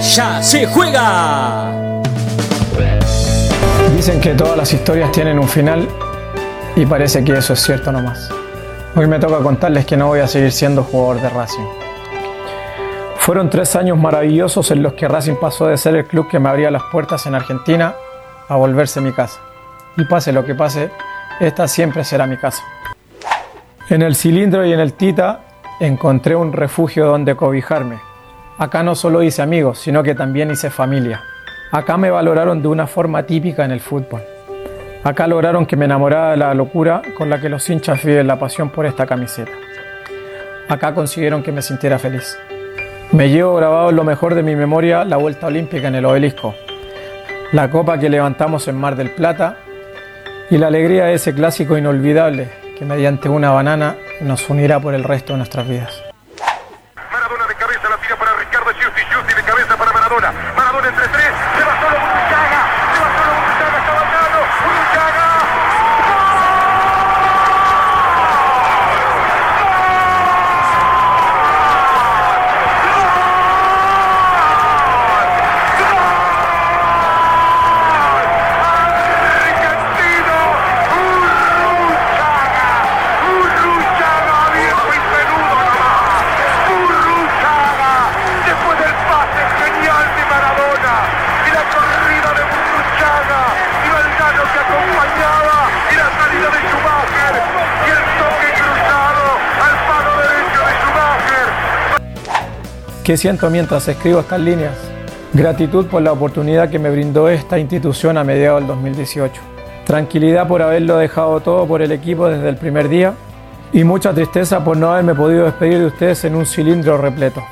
ya se juega. Dicen que todas las historias tienen un final y parece que eso es cierto nomás. Hoy me toca contarles que no voy a seguir siendo jugador de Racing. Fueron tres años maravillosos en los que Racing pasó de ser el club que me abría las puertas en Argentina a volverse mi casa. Y pase lo que pase, esta siempre será mi casa. En el cilindro y en el Tita encontré un refugio donde cobijarme. Acá no solo hice amigos, sino que también hice familia. Acá me valoraron de una forma típica en el fútbol. Acá lograron que me enamorara de la locura con la que los hinchas viven la pasión por esta camiseta. Acá consiguieron que me sintiera feliz. Me llevo grabado en lo mejor de mi memoria la vuelta olímpica en el obelisco, la copa que levantamos en Mar del Plata y la alegría de ese clásico inolvidable que mediante una banana nos unirá por el resto de nuestras vidas. ¿Qué siento mientras escribo estas líneas? Gratitud por la oportunidad que me brindó esta institución a mediados del 2018. Tranquilidad por haberlo dejado todo por el equipo desde el primer día. Y mucha tristeza por no haberme podido despedir de ustedes en un cilindro repleto.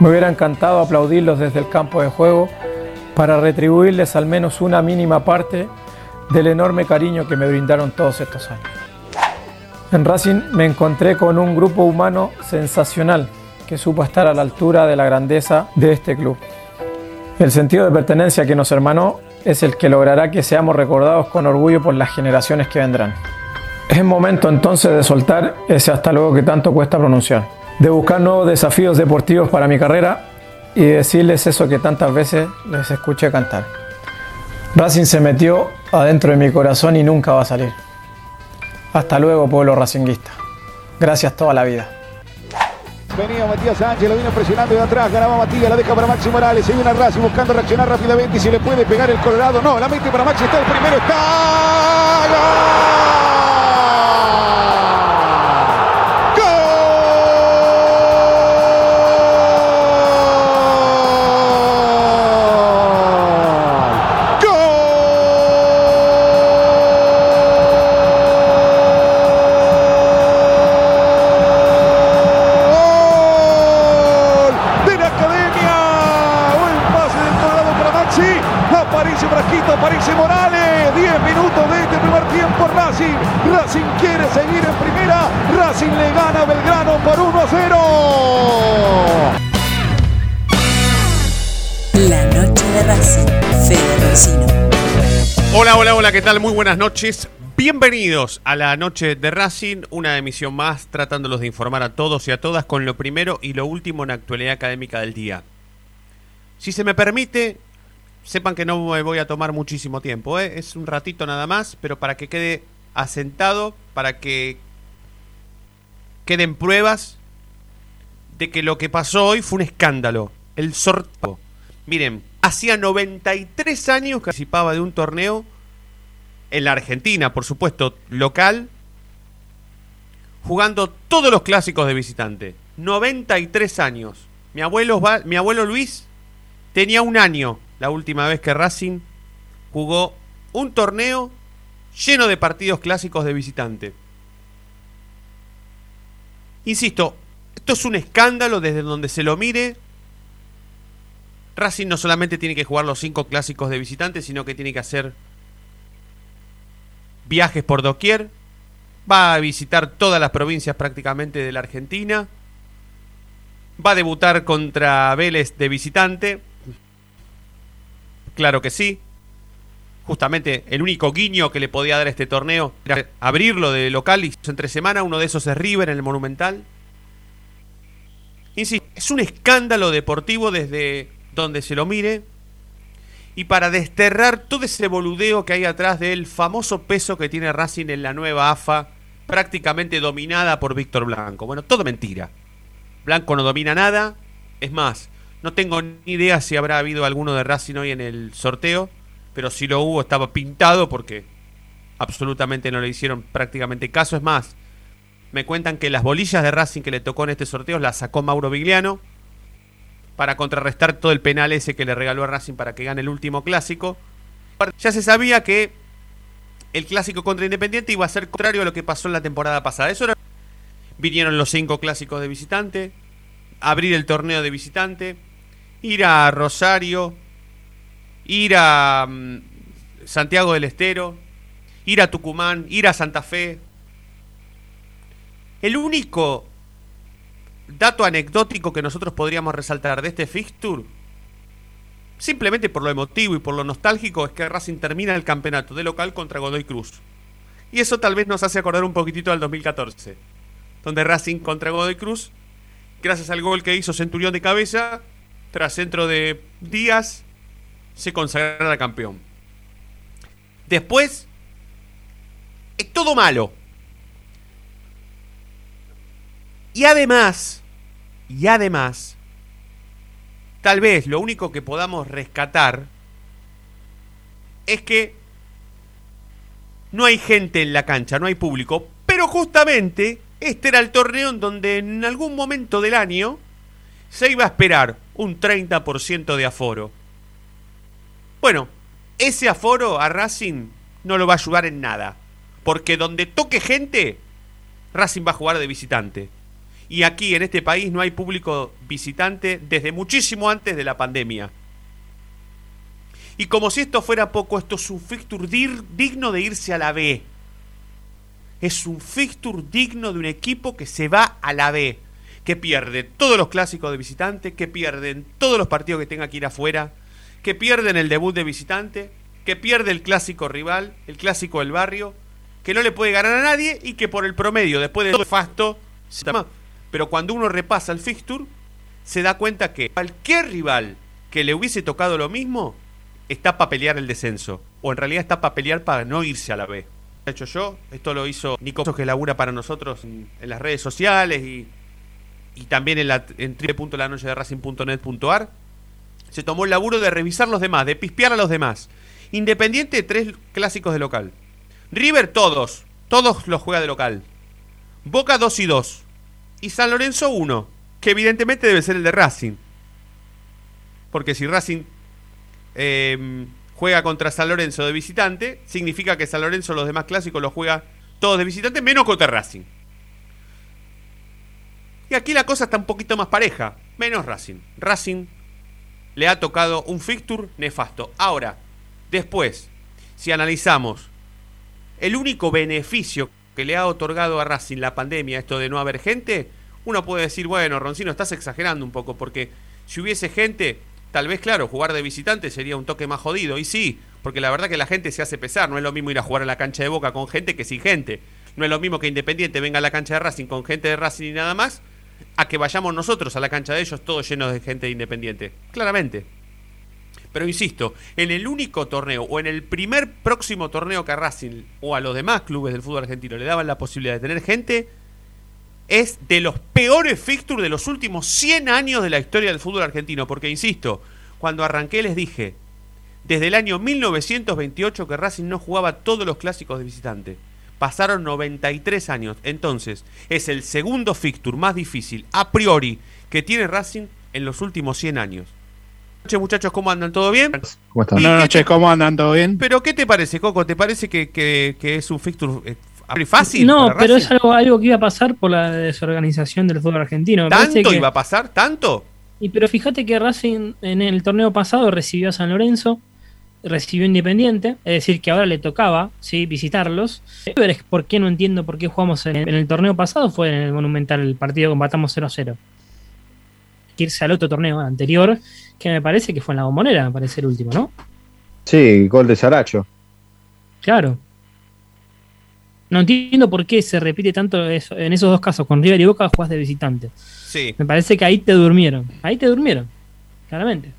Me hubiera encantado aplaudirlos desde el campo de juego para retribuirles al menos una mínima parte del enorme cariño que me brindaron todos estos años. En Racing me encontré con un grupo humano sensacional que supo estar a la altura de la grandeza de este club. El sentido de pertenencia que nos hermanó es el que logrará que seamos recordados con orgullo por las generaciones que vendrán. Es momento entonces de soltar ese hasta luego que tanto cuesta pronunciar, de buscar nuevos desafíos deportivos para mi carrera y decirles eso que tantas veces les escuché cantar. Racing se metió adentro de mi corazón y nunca va a salir. Hasta luego, pueblo racinguista. Gracias toda la vida. Venía Matías Sánchez, lo vino presionando de atrás, ganaba Matías, la deja para Maxi Morales, se viene a Racing buscando reaccionar rápidamente y si le puede pegar el Colorado, no, la mete para Maxi, está el primero, está. Hola, ¿qué tal? Muy buenas noches. Bienvenidos a la noche de Racing, una emisión más tratándolos de informar a todos y a todas con lo primero y lo último en la actualidad académica del día. Si se me permite, sepan que no me voy a tomar muchísimo tiempo, ¿eh? es un ratito nada más, pero para que quede asentado, para que queden pruebas de que lo que pasó hoy fue un escándalo. El sorteo. Miren, hacía 93 años que participaba de un torneo en la Argentina, por supuesto, local, jugando todos los clásicos de visitante. 93 años. Mi abuelo, mi abuelo Luis tenía un año la última vez que Racing jugó un torneo lleno de partidos clásicos de visitante. Insisto, esto es un escándalo desde donde se lo mire. Racing no solamente tiene que jugar los cinco clásicos de visitantes, sino que tiene que hacer viajes por doquier. Va a visitar todas las provincias prácticamente de la Argentina. Va a debutar contra Vélez de visitante. Claro que sí. Justamente el único guiño que le podía dar este torneo era abrirlo de local y entre semana. Uno de esos es River en el Monumental. Insisto, es un escándalo deportivo desde donde se lo mire. Y para desterrar todo ese boludeo que hay atrás del famoso peso que tiene Racing en la nueva AFA, prácticamente dominada por Víctor Blanco. Bueno, todo mentira. Blanco no domina nada. Es más, no tengo ni idea si habrá habido alguno de Racing hoy en el sorteo, pero si lo hubo estaba pintado porque absolutamente no le hicieron prácticamente caso. Es más, me cuentan que las bolillas de Racing que le tocó en este sorteo las sacó Mauro Vigliano para contrarrestar todo el penal ese que le regaló a Racing para que gane el último clásico. Ya se sabía que el clásico contra Independiente iba a ser contrario a lo que pasó en la temporada pasada. Eso era... Vinieron los cinco clásicos de visitante, abrir el torneo de visitante, ir a Rosario, ir a um, Santiago del Estero, ir a Tucumán, ir a Santa Fe. El único dato anecdótico que nosotros podríamos resaltar de este fixture, simplemente por lo emotivo y por lo nostálgico, es que Racing termina el campeonato de local contra Godoy Cruz. Y eso tal vez nos hace acordar un poquitito al 2014, donde Racing contra Godoy Cruz, gracias al gol que hizo Centurión de cabeza, tras centro de Díaz, se consagrará campeón. Después, es todo malo. Y además, y además, tal vez lo único que podamos rescatar es que no hay gente en la cancha, no hay público, pero justamente este era el torneo en donde en algún momento del año se iba a esperar un 30% de aforo. Bueno, ese aforo a Racing no lo va a ayudar en nada, porque donde toque gente, Racing va a jugar de visitante. Y aquí en este país no hay público visitante desde muchísimo antes de la pandemia. Y como si esto fuera poco, esto es un fixture digno de irse a la B. Es un fixture digno de un equipo que se va a la B. Que pierde todos los clásicos de visitante, que pierden todos los partidos que tenga que ir afuera, que pierden el debut de visitante, que pierde el clásico rival, el clásico del barrio, que no le puede ganar a nadie y que por el promedio, después de todo fasto, se pero cuando uno repasa el fixture, se da cuenta que cualquier rival que le hubiese tocado lo mismo está para pelear el descenso. O en realidad está para pelear para no irse a la B. Hecho yo, esto lo hizo Nico que labura para nosotros en, las redes sociales y, también en, la, en Racing.net.ar. Se tomó el laburo de revisar los demás, de pispear a los demás. Independiente, tres clásicos de local. River, todos. Todos los juega de local. Boca, dos y dos y San Lorenzo 1, que evidentemente debe ser el de Racing. Porque si Racing em, juega contra San Lorenzo de visitante, significa que San Lorenzo los demás clásicos los juega todos de visitante, menos contra Racing. Y aquí la cosa está un poquito más pareja, menos Racing. Racing le ha tocado un fixture nefasto. Ahora, después, si analizamos el único beneficio que le ha otorgado a Racing la pandemia, esto de no haber gente, uno puede decir, bueno, Roncino, estás exagerando un poco, porque si hubiese gente, tal vez, claro, jugar de visitante sería un toque más jodido. Y sí, porque la verdad que la gente se hace pesar, no es lo mismo ir a jugar a la cancha de Boca con gente que sin gente. No es lo mismo que Independiente venga a la cancha de Racing con gente de Racing y nada más, a que vayamos nosotros a la cancha de ellos todos llenos de gente de Independiente. Claramente. Pero insisto, en el único torneo o en el primer próximo torneo que a Racing o a los demás clubes del fútbol argentino le daban la posibilidad de tener gente, es de los peores fixtures de los últimos 100 años de la historia del fútbol argentino. Porque insisto, cuando arranqué les dije, desde el año 1928 que Racing no jugaba todos los clásicos de visitante. Pasaron 93 años. Entonces, es el segundo fixture más difícil a priori que tiene Racing en los últimos 100 años noches, muchachos, ¿cómo andan? ¿Todo bien? ¿Cómo están? Buenas noches, ¿cómo andan? ¿Todo bien? Pero, ¿qué te parece, Coco? ¿Te parece que, que, es un fixture eh, fácil? No, pero es algo, algo que iba a pasar por la desorganización del fútbol argentino. ¿Tanto iba a pasar? ¿Tanto? Y pero fíjate que Racing en el torneo pasado recibió a San Lorenzo, recibió Independiente, es decir, que ahora le tocaba ¿sí? visitarlos. Pero es por qué no entiendo por qué jugamos en el, en el torneo pasado, fue en el Monumental el partido que empatamos 0-0. Que irse al otro torneo anterior, que me parece que fue en la bombonera, me parece el último, ¿no? Sí, gol de Saracho. Claro. No entiendo por qué se repite tanto eso, en esos dos casos, con River y Boca jugás de visitante. Sí. Me parece que ahí te durmieron. Ahí te durmieron, claramente.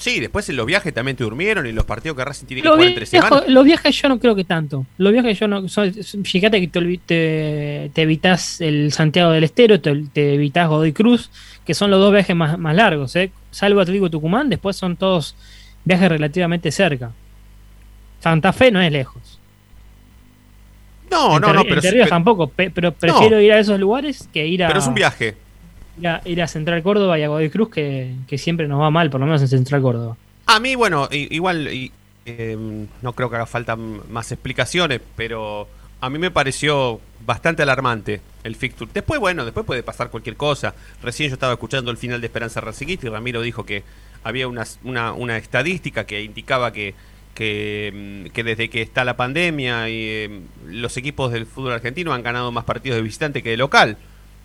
Sí, después en los viajes también te durmieron y los partidos que Racing tiene que Los, jugar entre semanas. los viajes yo no creo que tanto. Los viajes yo no. son- fíjate que te, evitas el Santiago del Estero, te, te evitas Godoy Cruz, que son los dos viajes más, más largos. ¿eh? Salvo Atlético Tucumán, después son todos viajes relativamente cerca. Santa Fe no es lejos. No, no, no, pero, es- Ríos tampoco, pe- pero prefiero ir a esos lugares que ir a, pero es un viaje. Ir a, ir a Central Córdoba y a Godoy Cruz, que, que siempre nos va mal, por lo menos en Central Córdoba. A mí, bueno, igual y, eh, no creo que haga falta más explicaciones, pero a mí me pareció bastante alarmante el fixture. Después, bueno, después puede pasar cualquier cosa. Recién yo estaba escuchando el final de Esperanza Racingista y Ramiro dijo que había una, una, estadística que indicaba que, mm, que desde que está la pandemia y eh, los equipos del fútbol argentino han ganado más partidos de visitante que de local.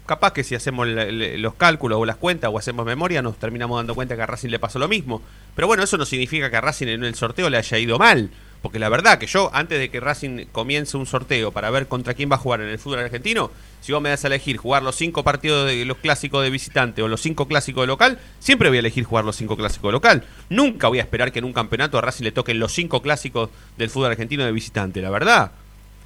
Capaz que si hacemos los cálculos o las cuentas o hacemos memoria nos terminamos dando cuenta que a Racing le pasó lo mismo. Pero bueno, eso no significa que a Racing en el sorteo le haya ido mal. Porque la verdad que yo, antes de que Racing comience un sorteo para ver contra quién va a jugar en el fútbol argentino, si vos me das a elegir jugar los cinco partidos de los clásicos de visitante o los cinco clásicos de local, siempre voy a elegir jugar los cinco clásicos de local. Nunca voy a esperar que en un campeonato a Racing le toquen los cinco clásicos del fútbol argentino de visitante, la verdad.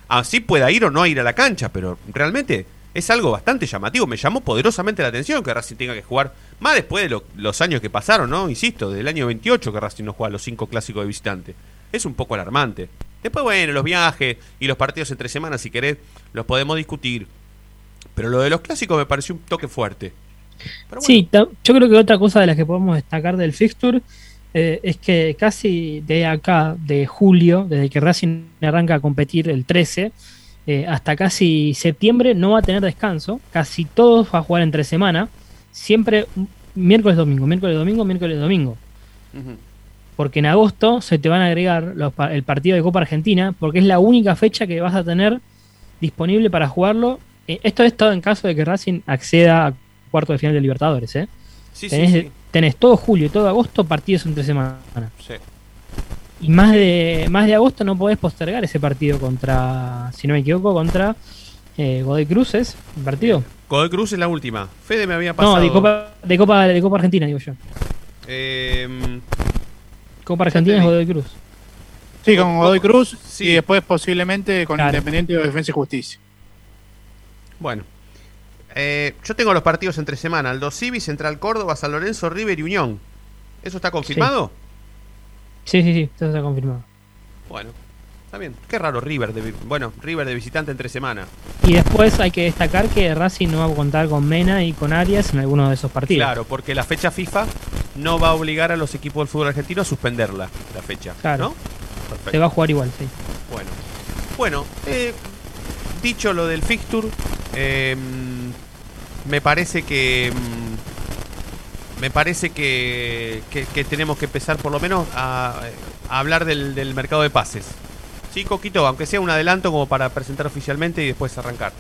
Así pueda ir o no ir a la cancha, pero realmente es algo bastante llamativo. Me llamó poderosamente la atención que Racing tenga que jugar, más después de lo- los años que pasaron, ¿no? Insisto, del año 28 que Racing no juega los cinco clásicos de visitante. Es un poco alarmante. Después, bueno, los viajes y los partidos entre semanas, si querés, los podemos discutir. Pero lo de los clásicos me pareció un toque fuerte. Bueno, Sí, yo creo que otra cosa de las que podemos destacar del fixture eh, es que casi de acá, de julio, desde que Racing arranca a competir el 13, eh, hasta casi septiembre no va a tener descanso. Casi todos va a jugar entre semana. Siempre miércoles, domingo, miércoles, domingo, miércoles, domingo. Porque en agosto se te van a agregar los el partido de Copa Argentina, porque es la única fecha que vas a tener disponible para jugarlo. Eh, esto es todo en caso de que Racing acceda a cuarto de final de Libertadores, ¿eh? Sí, sí, tenés, sí, tenés todo julio y todo agosto partidos entre semana. sí. Y más de, más de agosto no podés postergar ese partido contra, si no me equivoco, contra eh, Godoy Cruz, ¿es el partido? Godoy Cruz es la última. Fede me había pasado. No, de Copa, de Copa de Copa Argentina, digo yo. Eh, Copa Argentina es. Godoy Cruz. Sí, con Godoy Cruz Sí. y después posiblemente con Claro. Independiente o Defensa y Justicia. Bueno. Eh, yo tengo los partidos entre semana. Aldo Civi, Central Córdoba, San Lorenzo, River y Unión. ¿Eso está confirmado? Sí, sí, sí, eso está confirmado. Bueno, está bien. Qué raro River. De, bueno, River de visitante entre semana. Y después hay que destacar que Racing no va a contar con Mena y con Arias en alguno de esos partidos. Claro, porque la fecha FIFA no va a obligar a los equipos del fútbol argentino a suspenderla, la fecha. Claro. ¿No? Perfecto. Se va a jugar igual, sí. Bueno, bueno eh, dicho lo del fixture, eh, me parece que mm, me parece que, tenemos que empezar por lo menos a, hablar del, mercado de pases. Sí, Coquito, aunque sea un adelanto como para presentar oficialmente y después arrancar.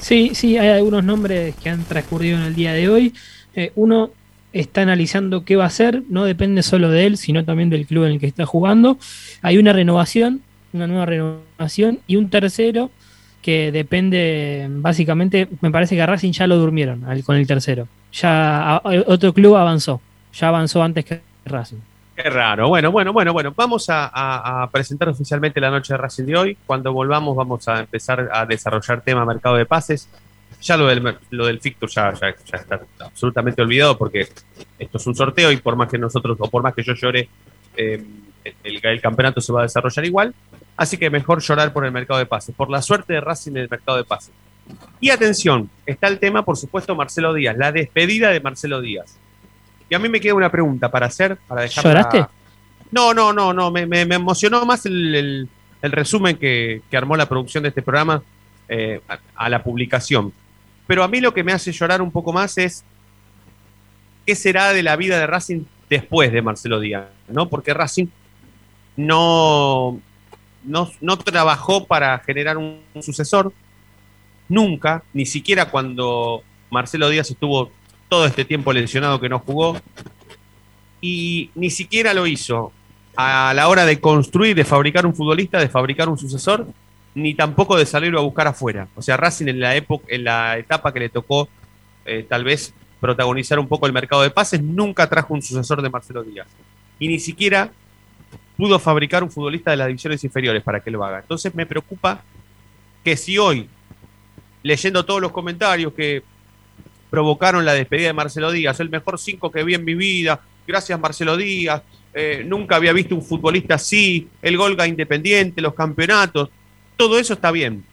Sí, sí, hay algunos nombres que han transcurrido en el día de hoy. Eh, uno está analizando qué va a hacer, no depende solo de él, sino también del club en el que está jugando. Hay una renovación, una nueva renovación, y un tercero que depende, básicamente, me parece que a Racing ya lo durmieron con el tercero. Ya otro club avanzó, ya avanzó antes que Racing. Qué raro. Bueno, bueno, bueno, bueno. Vamos a, presentar oficialmente la noche de Racing de hoy. Cuando volvamos vamos a empezar a desarrollar tema mercado de pases. Ya lo del, lo del ya, ya está absolutamente olvidado porque esto es un sorteo y por más que nosotros, o por más que yo llore, eh, el, el campeonato se va a desarrollar igual. Así que mejor llorar por el mercado de pases, por la suerte de Racing en el mercado de pases. Y atención, está el tema, por supuesto, Marcelo Díaz, la despedida de Marcelo Díaz. Y a mí me queda una pregunta para hacer, para dejar ¿Lloraste? No, no, no, no, me, me- me emocionó más el, el- el resumen que, que armó la producción de este programa eh, a, a la publicación. Pero a mí lo que me hace llorar un poco más es qué será de la vida de Racing después de Marcelo Díaz, ¿no? Porque Racing no, no, no trabajó para generar un, un sucesor, nunca, ni siquiera cuando Marcelo Díaz estuvo todo este tiempo lesionado que no jugó, y ni siquiera lo hizo a la hora de construir, de fabricar un futbolista, de fabricar un sucesor, ni tampoco de salirlo a buscar afuera. O sea, Racing en la época, en la etapa que le tocó eh, tal vez protagonizar un poco el mercado de pases, nunca trajo un sucesor de Marcelo Díaz. Y ni siquiera pudo fabricar un futbolista de las divisiones inferiores para que lo haga. Entonces me preocupa que si hoy, leyendo todos los comentarios que provocaron la despedida de Marcelo Díaz, el mejor cinco que vi en mi vida, gracias Marcelo Díaz, eh, nunca había visto un futbolista así, el Golga Independiente, los campeonatos, todo eso está bien.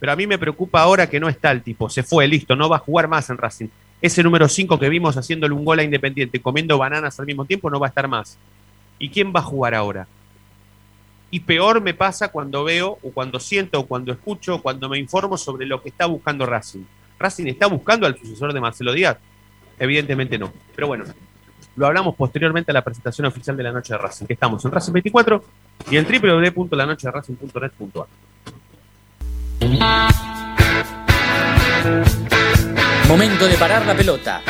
Pero a mí me preocupa ahora que no está el tipo, se fue, listo, no va a jugar más en Racing. Ese número 5 que vimos haciéndole un gol a Independiente, comiendo bananas al mismo tiempo, no va a estar más. ¿Y quién va a jugar ahora? Y peor me pasa cuando veo, o cuando siento, o cuando escucho, o cuando me informo sobre lo que está buscando Racing. ¿Racing está buscando al sucesor de Marcelo Díaz? Evidentemente no. Pero bueno, lo hablamos posteriormente a la presentación oficial de la Noche de Racing, que estamos en Racing 24 y en www.lanochederacing.net.ar. Momento de parar la pelota,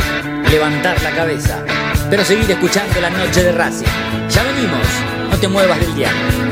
levantar la cabeza, pero seguir escuchando la noche de Racing. Ya venimos, no te muevas del diario.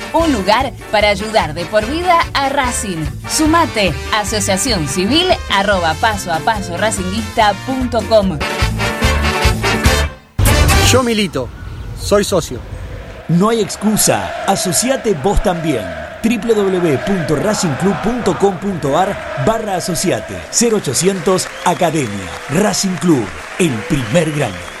Un lugar para ayudar de por vida a Racing. Sumate, asociación civil arroba paso a paso racinguista.com. Yo milito, soy socio. No hay excusa, asociate vos también www.racingclub.com.ar barra asociate 0800 Academia Racing Club, el primer grande.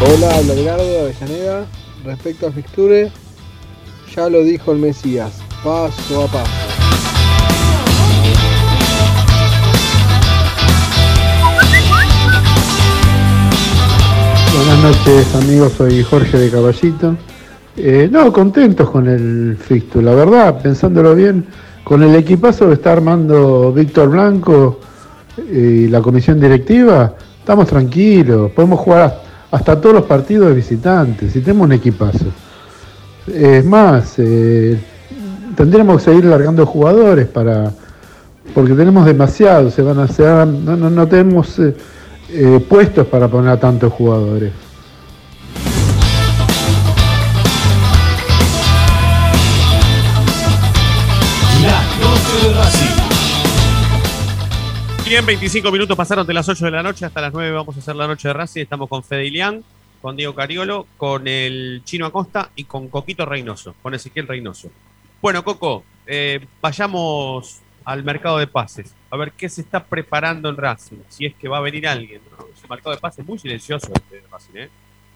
Hola, habla de Avellaneda. Respecto a Fixture, ya lo dijo el Mesías, paso a paso. Buenas noches amigos, soy Jorge de Caballito. Eh, no, contentos con el Fixture, la verdad, pensándolo bien, con el equipazo que está armando Víctor Blanco y la comisión directiva, estamos tranquilos, podemos jugar hasta hasta todos los partidos de visitantes, y tenemos un equipazo. Es más, eh, tendríamos que seguir largando jugadores para porque tenemos demasiados, se van a no, no, no tenemos eh, eh, puestos para poner a tantos jugadores. Bien, 25 minutos pasaron de las 8 de la noche hasta las 9 vamos a hacer la noche de Racing. Estamos con Fede Ilián, con Diego Cariolo, con el Chino Acosta y con Coquito Reynoso, con Ezequiel Reynoso. Bueno, Coco, eh, vayamos al mercado de pases. A ver qué se está preparando en Racing, si es que va a venir alguien. ¿no? Un mercado de pases muy silencioso este Racing, ¿eh?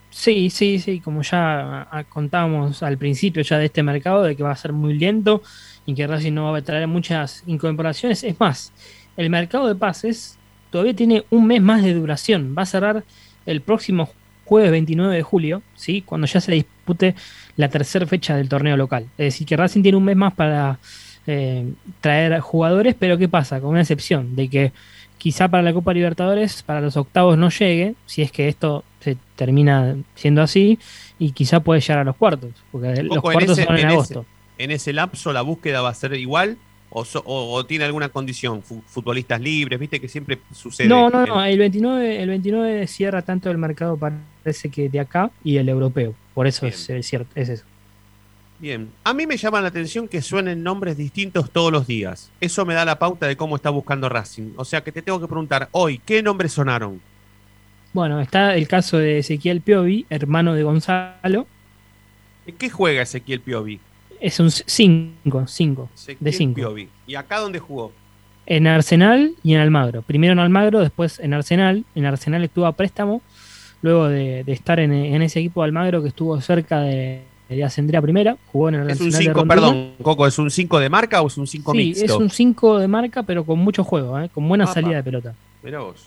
Sí, sí, sí, como ya contábamos al principio ya de este mercado, de que va a ser muy lento y que Racing no va a traer muchas incorporaciones. Es más, el mercado de pases todavía tiene un mes más de duración. Va a cerrar el próximo jueves 29 de julio, ¿sí? cuando ya se dispute la tercera fecha del torneo local. Es decir, que Racing tiene un mes más para eh, traer jugadores, pero ¿qué pasa? Con una excepción, de que quizá para la Copa Libertadores, para los octavos no llegue, si es que esto se termina siendo así, y quizá puede llegar a los cuartos, porque los cuartos ese- son en agosto. en ese lapso la búsqueda va a ser igual o, so- o- o tiene alguna condición, Fu- futbolistas libres, viste que siempre sucede. No, no, no, el 29, el 29 cierra tanto el mercado, parece que de acá, y el europeo. Por eso es, es cierto, es eso. Bien, a mí me llama la atención que suenen nombres distintos todos los días. Eso me da la pauta de cómo está buscando Racing. O sea que te tengo que preguntar, hoy, ¿qué nombres sonaron? Bueno, está el caso de Ezequiel Piovi, hermano de Gonzalo. ¿En qué juega Ezequiel Piovi? Es un 5, 5, de Ezequiel 5. Piovi. ¿Y acá dónde jugó? En Arsenal y en Almagro. Primero en Almagro, después en Arsenal. En Arsenal estuvo a préstamo, luego de, de estar en, en ese equipo de Almagro que estuvo cerca de, de ascender a primera. Jugó en el Es un Arsenal de 5, Ronduña. perdón, Coco, ¿es un 5 de marca o es un 5 Sí, mixto? es un 5 de marca, pero con mucho juego, ¿eh? con buena Apa. salida de pelota. Mirá vos.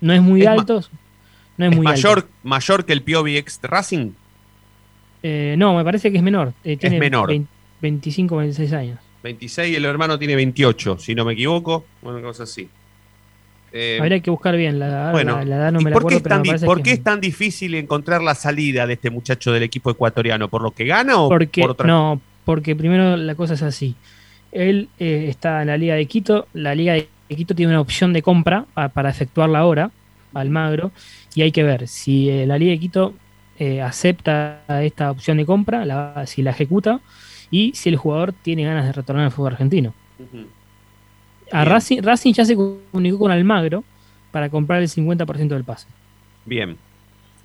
No es muy Es alto. No es, ¿Es muy mayor, alto. mayor que el Piovi ex Racing? Eh, no, me parece que es menor. Eh, tiene menor. 20 25, 26 años. 26 y el hermano tiene 28, si no me equivoco. Una cosa así. Eh, Habría que buscar bien la edad. bueno, la, la edad no ¿y me la por, qué es tan, me por qué es tan difícil encontrar la salida de este muchacho del equipo ecuatoriano? ¿Por lo que gana o Porque, por otra no, porque primero la cosa es así. Él eh, está en la Liga de Quito. La Liga de Quito tiene una opción de compra pa- para efectuarla ahora, Almagro. Y hay que ver si eh, la Liga de Quito eh, acepta esta opción de compra, la- si la ejecuta y si el jugador tiene ganas de retornar al fútbol argentino. A. Racing, Racing ya se comunicó con Almagro para comprar el 50% del pase. Bien.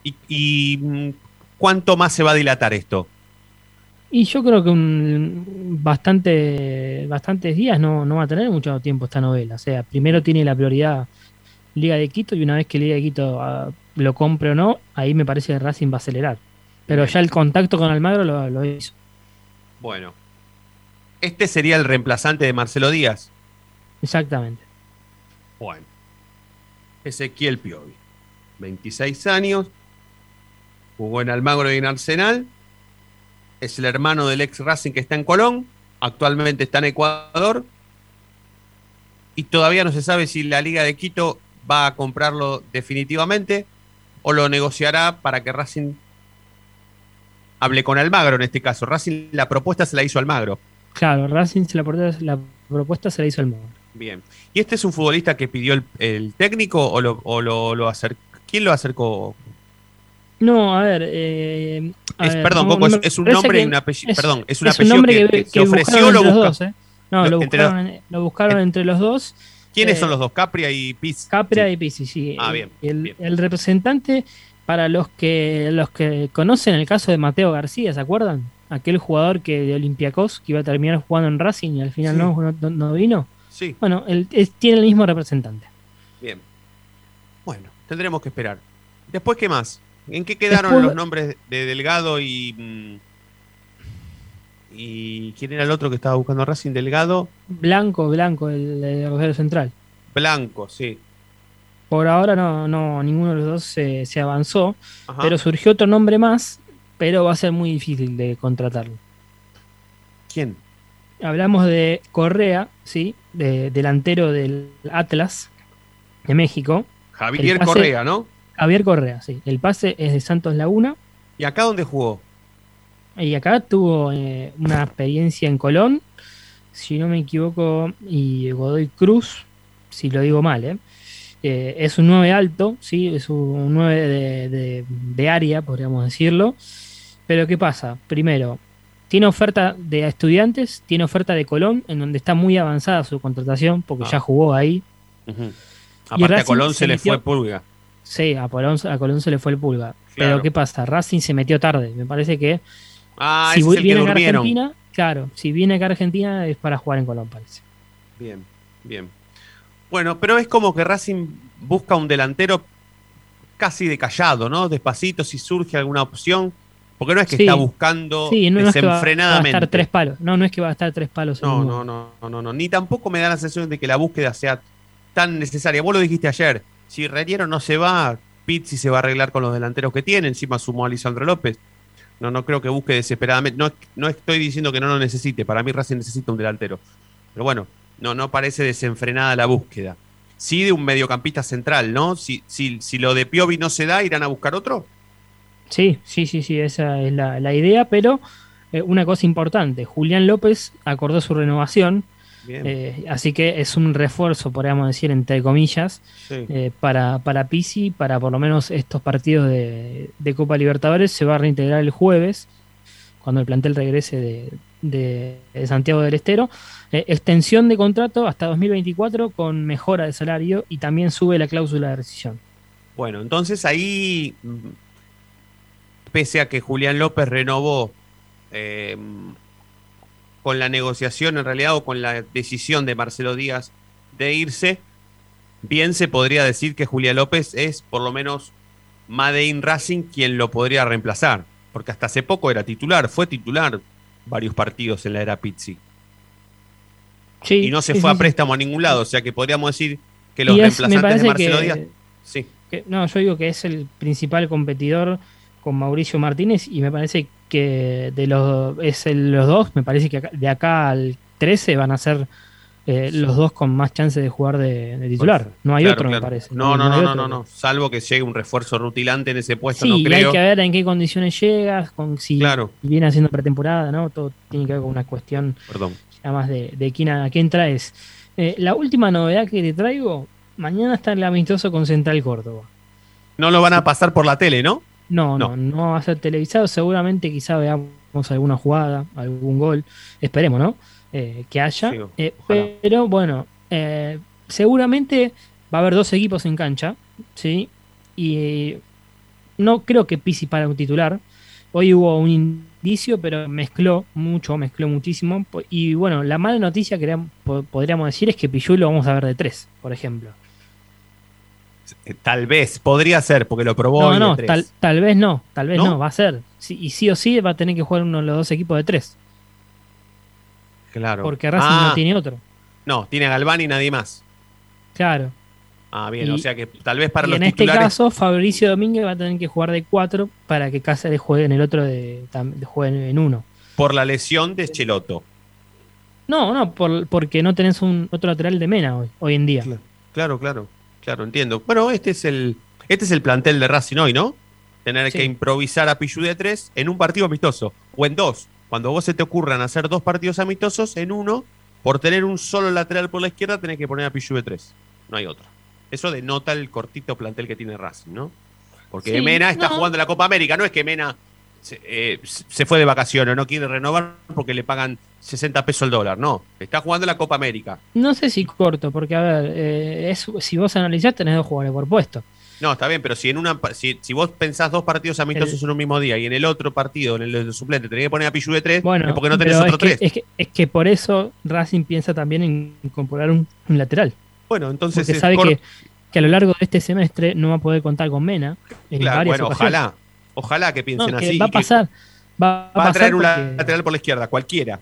¿Y, y, mm, cuánto más se va a dilatar esto? Y yo creo que un, bastante, bastantes días no, no va a tener mucho tiempo esta novela. O sea, primero tiene la prioridad Liga de Quito y una vez que Liga de Quito lo compre o no, ahí me parece que Racing va a acelerar. Pero ya el contacto con Almagro lo, lo hizo. Bueno. Este sería el reemplazante de Marcelo Díaz. Exactamente. Bueno. Ezequiel Piovi. 26 años. Jugó en Almagro y en Arsenal. Es el hermano del ex Racing que está en Colón. Actualmente está en Ecuador. Y todavía no se sabe si la Liga de Quito va a comprarlo definitivamente o lo negociará para que Racing hable con Almagro en este caso. Racing la propuesta se la hizo Almagro. Claro, Racing se la, propuesta- la propuesta se la hizo Almagro. Bien. ¿Y este es un futbolista que pidió el, el técnico o lo, o lo, lo acercó? ¿Quién lo acercó? No, a ver. eh, a Es- ver, perdón, no- Coco, no es- es un nombre y un apellido- perdón, es un un apellido nombre que- que, que se ofreció buscaron o lo entre los busca- dos, ¿eh? No, lo- lo entre buscaron, lo buscaron entre los dos. ¿Quiénes Eh, son los dos? Capria y Piz. Capria y Pizzi, sí. Ah, El- bien, El, representante, para los que los que conocen el caso de Mateo García, ¿se acuerdan? Aquel jugador que de Olympiacos que iba a terminar jugando en Racing y al final Sí. no, no, no vino. Sí. Bueno, él tiene el mismo representante. Bien. Bueno, tendremos que esperar. Después, ¿qué más? ¿En qué quedaron Después- los nombres de Delgado y. ¿Y quién era el otro que estaba buscando a Racing? Delgado. Blanco, Blanco, el, el Rosario Central. Blanco, sí. Por ahora no, no ninguno de los dos se, se avanzó, Ajá. pero surgió otro nombre más, pero va a ser muy difícil de contratarlo. ¿Quién? Hablamos de Correa, sí, de, delantero del Atlas de México. Javier pase- Correa, ¿no? Javier Correa, sí. El pase es de Santos Laguna. ¿Y acá dónde jugó? Y acá tuvo eh, una experiencia en Colón, si no me equivoco, y Godoy Cruz, si lo digo mal, ¿eh? Eh, es un 9 alto, ¿sí? es un 9 de, de- de área, podríamos decirlo. Pero ¿qué pasa? Primero, tiene oferta de estudiantes, tiene oferta de Colón, en donde está muy avanzada su contratación, porque Ah. ya jugó ahí. Aparte a Colón se, se le metió- fue pulga. Sí, a Colón, a Colón se le fue el pulga. Claro. Pero ¿qué pasa? Racing se metió tarde. Me parece que Ah, si es el que viene acá durmieron. Argentina, claro, si viene acá a Argentina es para jugar en Colón, parece. Bien, bien. Bueno, pero es como que Racing busca un delantero casi de callado, ¿no? Despacito, si surge alguna opción. Porque no es que Sí. está buscando Sí, no, no es que va, va a desenfrenadamente. estar tres palos. No, no es que va a estar tres palos. No, no, no, no, no. Ni tampoco me da la sensación de que la búsqueda sea tan necesaria. Vos lo dijiste ayer. Si Reniero no se va, Pizzi se va a arreglar con los delanteros que tiene. Encima sumó a Lisandro López. No, no creo que busque desesperadamente. No, no estoy diciendo que no lo necesite. Para mí Racing necesita un delantero. Pero bueno, no, no parece desenfrenada la búsqueda. Sí de un mediocampista central, ¿no? Si, si, si lo de Piovi no se da, ¿irán a buscar otro? Sí, sí, sí, sí, esa es la, la idea, pero eh, una cosa importante, Julián López acordó su renovación. Eh, así que es un refuerzo, podríamos decir, entre comillas, Sí. eh, para, para Pisi, para por lo menos estos partidos de, de Copa Libertadores, se va a reintegrar el jueves, cuando el plantel regrese de, de- de Santiago del Estero. Eh, extensión de contrato hasta 2024 con mejora de salario y también sube la cláusula de rescisión. Bueno, entonces ahí, mm, pese a que Julián López renovó con la negociación en realidad o con la decisión de Marcelo Díaz de irse, bien se podría decir que Julián López es por lo menos Made in Racing quien lo podría reemplazar, porque hasta hace poco era titular, fue titular varios partidos en la era Pizzi Sí, y no se sí, fue sí, a préstamo a ningún lado, o sea que podríamos decir que los reemplazantes de Marcelo que- Díaz... Sí. que- no, yo digo que es el principal competidor con Mauricio Martínez y me parece que de los es el- los dos, me parece que acá- de acá al 13 van a ser eh, los dos con más chances de jugar de, de titular. No hay Claro, otro, claro. me parece. No, no, no, no, no, no. Salvo que llegue un refuerzo rutilante en ese puesto, Sí, no y creo. hay que ver en qué condiciones llegas, con si Claro. viene haciendo pretemporada, ¿no? Todo tiene que ver con una cuestión Perdón. ya más de, de quién, a, a quién traes. Eh, la última novedad que te traigo, mañana está el amistoso con Central Córdoba. No lo van a pasar por la tele, ¿no? No, No. no, no va a ser televisado. Seguramente quizá veamos alguna jugada, algún gol. Esperemos, ¿no? Eh, que haya. Sí, Eh, pero bueno, eh, seguramente va a haber dos equipos en cancha, ¿sí? Y no creo que Pisi para un titular. Hoy hubo un indicio, pero mezcló mucho, mezcló muchísimo. Y bueno, la mala noticia que podríamos decir es que Pichu lo vamos a ver de tres, por ejemplo. Eh, Tal vez, podría ser, porque lo probó No, no, tal, tal vez no, tal vez ¿No? no, va a ser. sí- y sí o sí va a tener que jugar uno de los dos equipos de tres. Claro. Porque Racing Ah, no tiene otro. No, tiene a Galván y nadie más. Claro. Ah, bien, Y- o sea que tal vez para y los en este caso, Fabricio Domínguez va a tener que jugar de cuatro para que Cáceres juegue en el otro de, juegue en uno. por la lesión de Cheloto. No, no, por- porque no tenés un otro lateral de Mena hoy, hoy en día. Claro, claro, claro, entiendo. Bueno, este es el, este es el plantel de Racing hoy, ¿no? Tener Sí. que improvisar a Pichu de tres en un partido amistoso. O en dos. Cuando vos se te ocurran hacer dos partidos amistosos, en uno, por tener un solo lateral por la izquierda, tenés que poner a Pichu de tres. No hay otra. Eso denota el cortito plantel que tiene Racing, ¿no? Porque Sí, Mena está no. jugando la Copa América. No es que Mena se, eh, se fue de vacaciones, no quiere renovar porque le pagan 60 pesos el dólar. No, está jugando la Copa América. No sé si corto, porque a ver, eh, es- si vos analizás tenés dos jugadores por puesto. No, está bien, pero si en una si, si vos pensás dos partidos amistosos en un mismo día y en el otro partido, en el suplente, tenés que poner a Pichu de tres, Bueno, es porque no tenés otro es que, tres. Es que, es que por eso Racing piensa también en incorporar un, un lateral. Bueno, entonces Porque sabe que, que a lo largo de este semestre no va a poder contar con Mena. En Claro, varias bueno, ocasiones. ojalá, ojalá que piensen No, así. va a pasar. Va, va a traer un lateral por la izquierda, cualquiera.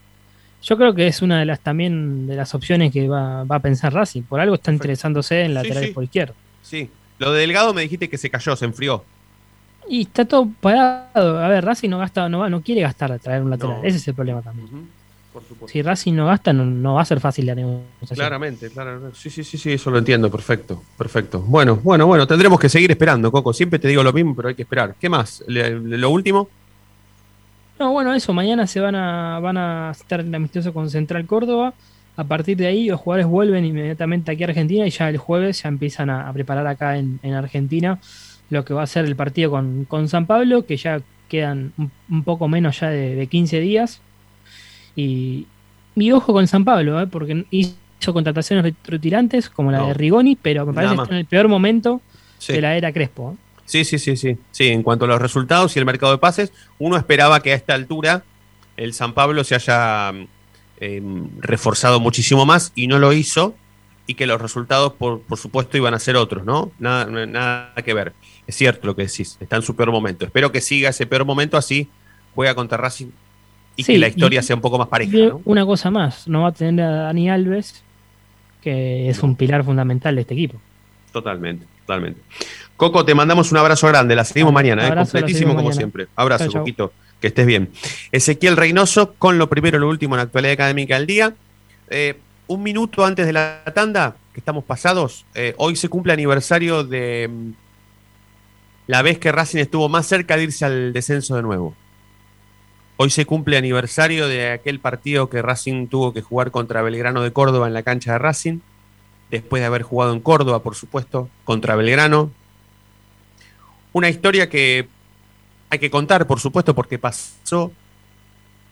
Yo creo que es una de las también de las opciones que va, va a pensar Racing. Por algo está interesándose en laterales sí. por izquierda. Sí. Lo de Delgado me dijiste que se cayó, se enfrió. Y está todo parado. A ver, Racing no gasta, no va, no quiere gastar a traer un lateral. No. Ese es el problema también. Por supuesto. Si Racing no gasta, no, no va a ser fácil la negociación. Claramente, claro. Sí, sí, sí, sí, eso lo entiendo. Perfecto, perfecto. Bueno, bueno, bueno, tendremos que seguir esperando, Coco. Siempre te digo lo mismo, pero hay que esperar. ¿Qué más? Lo último. No, bueno, eso, mañana se van a, van a estar en amistoso con Central Córdoba. A partir de ahí los jugadores vuelven inmediatamente aquí a Argentina y ya el jueves ya empiezan a, a preparar acá en, en Argentina lo que va a ser el partido con, con San Pablo, que ya quedan un, un poco menos ya de, de 15 días. Y, y ojo con San Pablo, ¿eh? porque hizo contrataciones retirantes como la No. de Rigoni, pero me parece que está en el peor momento Sí. de la era Crespo. ¿eh? Sí, sí, sí, sí. Sí, en cuanto a los resultados y el mercado de pases, uno esperaba que a esta altura el San Pablo se haya eh, reforzado muchísimo más y no lo hizo y que los resultados, por, por supuesto, iban a ser otros, ¿no? Nada, nada que ver. Es cierto lo que decís, está en su peor momento. Espero que siga ese peor momento así, juega contra Racing y Sí, que la historia y- sea un poco más pareja. Una cosa más, no va a tener a Dani Alves, que es un pilar fundamental de este equipo. Totalmente, totalmente. Coco, te mandamos un abrazo grande. La seguimos mañana, ¿eh? Abrazo, completísimo como mañana. siempre. Abrazo, Chau. Que estés bien. Ezequiel Reynoso con lo primero y lo último en la actualidad académica del día. Eh, un minuto antes de la tanda, que estamos pasados, eh, hoy se cumple aniversario de mm, la vez que Racing estuvo más cerca de irse al descenso de nuevo. Hoy se cumple aniversario de aquel partido que Racing tuvo que jugar contra Belgrano de Córdoba en la cancha de Racing después de haber jugado en Córdoba, por supuesto, contra Belgrano. Una historia que hay que contar, por supuesto, porque pasó.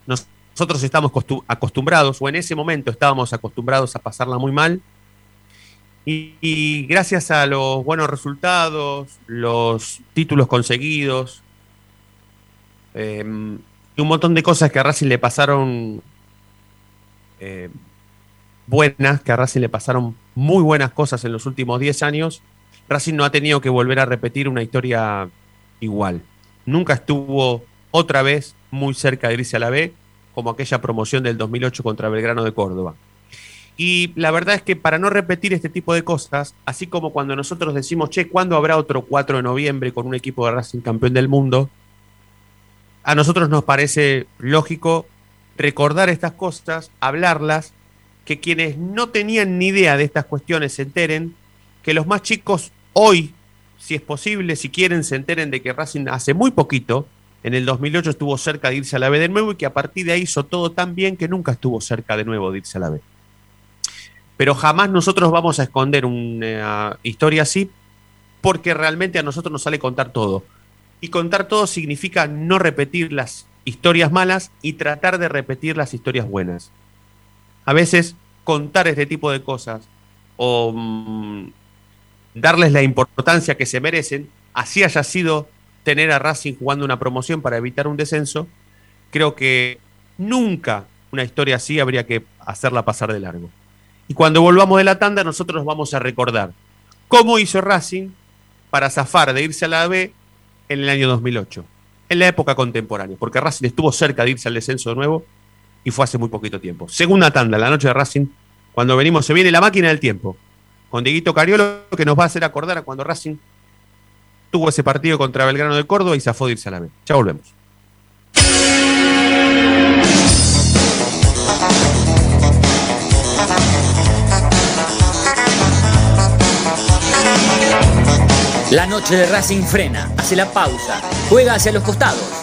Nos- Nosotros estamos costu- acostumbrados, o en ese momento estábamos acostumbrados a pasarla muy mal. Y, gracias a los buenos resultados, los títulos conseguidos, eh, y un montón de cosas que a Racing le pasaron eh, buenas, que a Racing le pasaron muy buenas cosas en los últimos 10 años, Racing no ha tenido que volver a repetir una historia igual. Nunca estuvo otra vez muy cerca de irse a la B, como aquella promoción del 2008 contra Belgrano de Córdoba. Y la verdad es que para no repetir este tipo de cosas, así como cuando nosotros decimos, che, ¿cuándo habrá otro 4 de noviembre con un equipo de Racing campeón del mundo? A nosotros nos parece lógico recordar estas cosas, hablarlas, que quienes no tenían ni idea de estas cuestiones se enteren, que los más chicos hoy, si es posible, si quieren, se enteren de que Racing hace muy poquito, en el 2008 estuvo cerca de irse a la B de nuevo y que a partir de ahí hizo todo tan bien que nunca estuvo cerca de nuevo de irse a la B. Pero jamás nosotros vamos a esconder una historia así porque realmente a nosotros nos sale contar todo. Y contar todo significa no repetir las historias malas y tratar de repetir las historias buenas. A veces contar este tipo de cosas o mm, darles la importancia que se merecen, así haya sido tener a Racing jugando una promoción para evitar un descenso, creo que nunca una historia así habría que hacerla pasar de largo. Y cuando volvamos de la tanda, nosotros vamos a recordar cómo hizo Racing para zafar de irse a la B en el año 2008. en la época contemporánea, porque Racing estuvo cerca de irse al descenso de nuevo y fue hace muy poquito tiempo. Segunda tanda, la noche de Racing, cuando venimos, se viene la máquina del tiempo, con Dieguito Cariolo, que nos va a hacer acordar a cuando Racing tuvo ese partido contra Belgrano de Córdoba y zafó de irse a la B. Ya volvemos. La noche de Racing frena, hace la pausa, juega hacia los costados.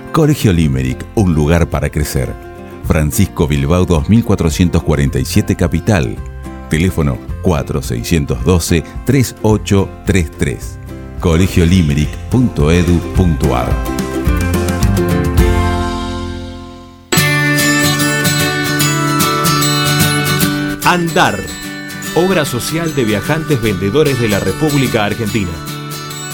Colegio Limerick, un lugar para crecer. Francisco Bilbao 2447 Capital. Teléfono 4612-3833. colegiolimerick.edu.ar Andar, obra social de viajantes vendedores de la República Argentina.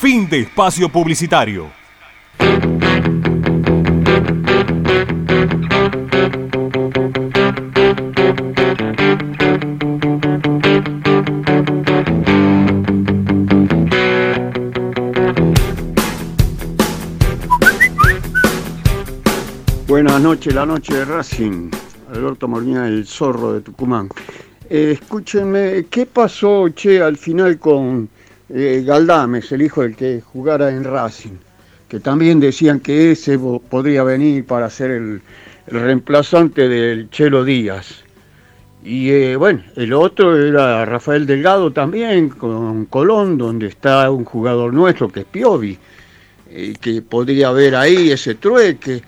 Fin de espacio publicitario. Buenas noches, la noche de Racing. Alberto Molina, el zorro de Tucumán. Eh, escúchenme, ¿qué pasó, che, al final con eh, Galdames, el hijo del que jugara en Racing? Que también decían que ese po- podría venir para ser el, el reemplazante del Chelo Díaz. Y eh, bueno, el otro era Rafael Delgado también, con Colón, donde está un jugador nuestro que es Piovi, eh, que podría haber ahí ese trueque.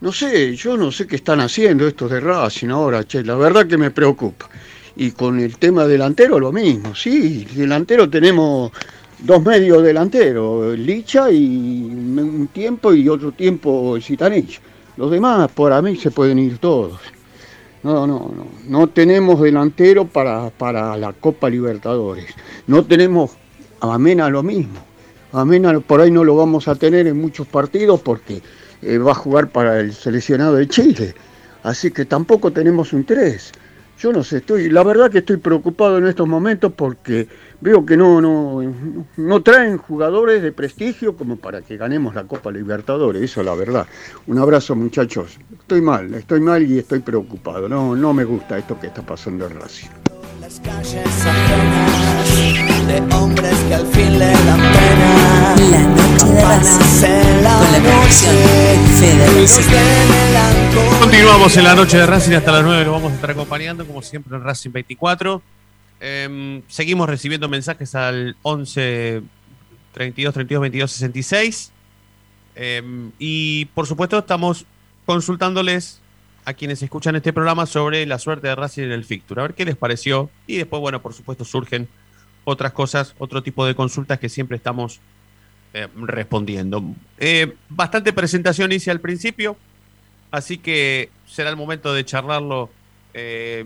No sé, yo no sé qué están haciendo estos de Racing ahora, che, la verdad que me preocupa. Y con el tema delantero lo mismo, sí, delantero tenemos dos medios delanteros, Licha y un tiempo y otro tiempo Zitanich. Los demás por a mí se pueden ir todos. No, no, no. No tenemos delantero para, para la Copa Libertadores. No tenemos a Mena lo mismo. A Mena por ahí no lo vamos a tener en muchos partidos porque eh, va a jugar para el seleccionado de Chile. Así que tampoco tenemos interés. Yo no sé, estoy, la verdad que estoy preocupado en estos momentos porque veo que no, no, no traen jugadores de prestigio como para que ganemos la Copa Libertadores, eso es la verdad. Un abrazo muchachos, estoy mal, estoy mal y estoy preocupado, no, no me gusta esto que está pasando en Racing. Las calles ajenas de hombres que al fin le dan pena. La noche de Racing. Con la. Continuamos en la noche de Racing hasta las 9, lo vamos a estar acompañando como siempre en Racing 24. Em, seguimos recibiendo mensajes al 11 32 32 22 66. Em, y por supuesto estamos consultándoles a quienes escuchan este programa sobre la suerte de Racing en el Fixture. A ver qué les pareció. Y después, bueno, por supuesto surgen otras cosas, otro tipo de consultas que siempre estamos eh, respondiendo. Eh, bastante presentación hice al principio, así que será el momento de charlarlo eh,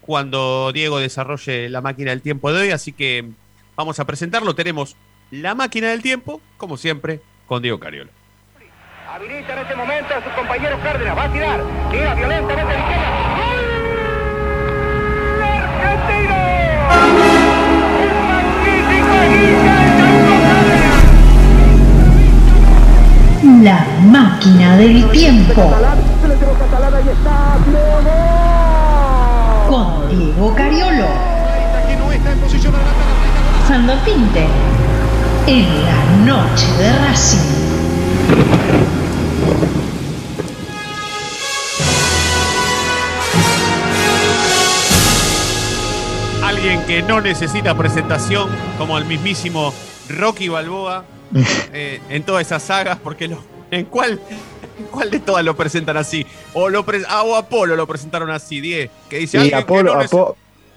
cuando Diego desarrolle la máquina del tiempo de hoy. Así que vamos a presentarlo. Tenemos la máquina del tiempo, como siempre, con Diego Cariola. Habilita en este momento a su compañero Cárdenas. Va a tirar. Tira violentamente a la. La tiempo. Con Diego Cariolo. Sando Tinte. En la noche de Racing. Alguien que no necesita presentación, como el mismísimo Rocky Balboa, eh, en todas esas sagas, porque lo, ¿en cuál, cuál de todas lo presentan así? O, lo pre- ah, o Apolo lo presentaron así, Die, que dice alguien Apolo, que no Apo-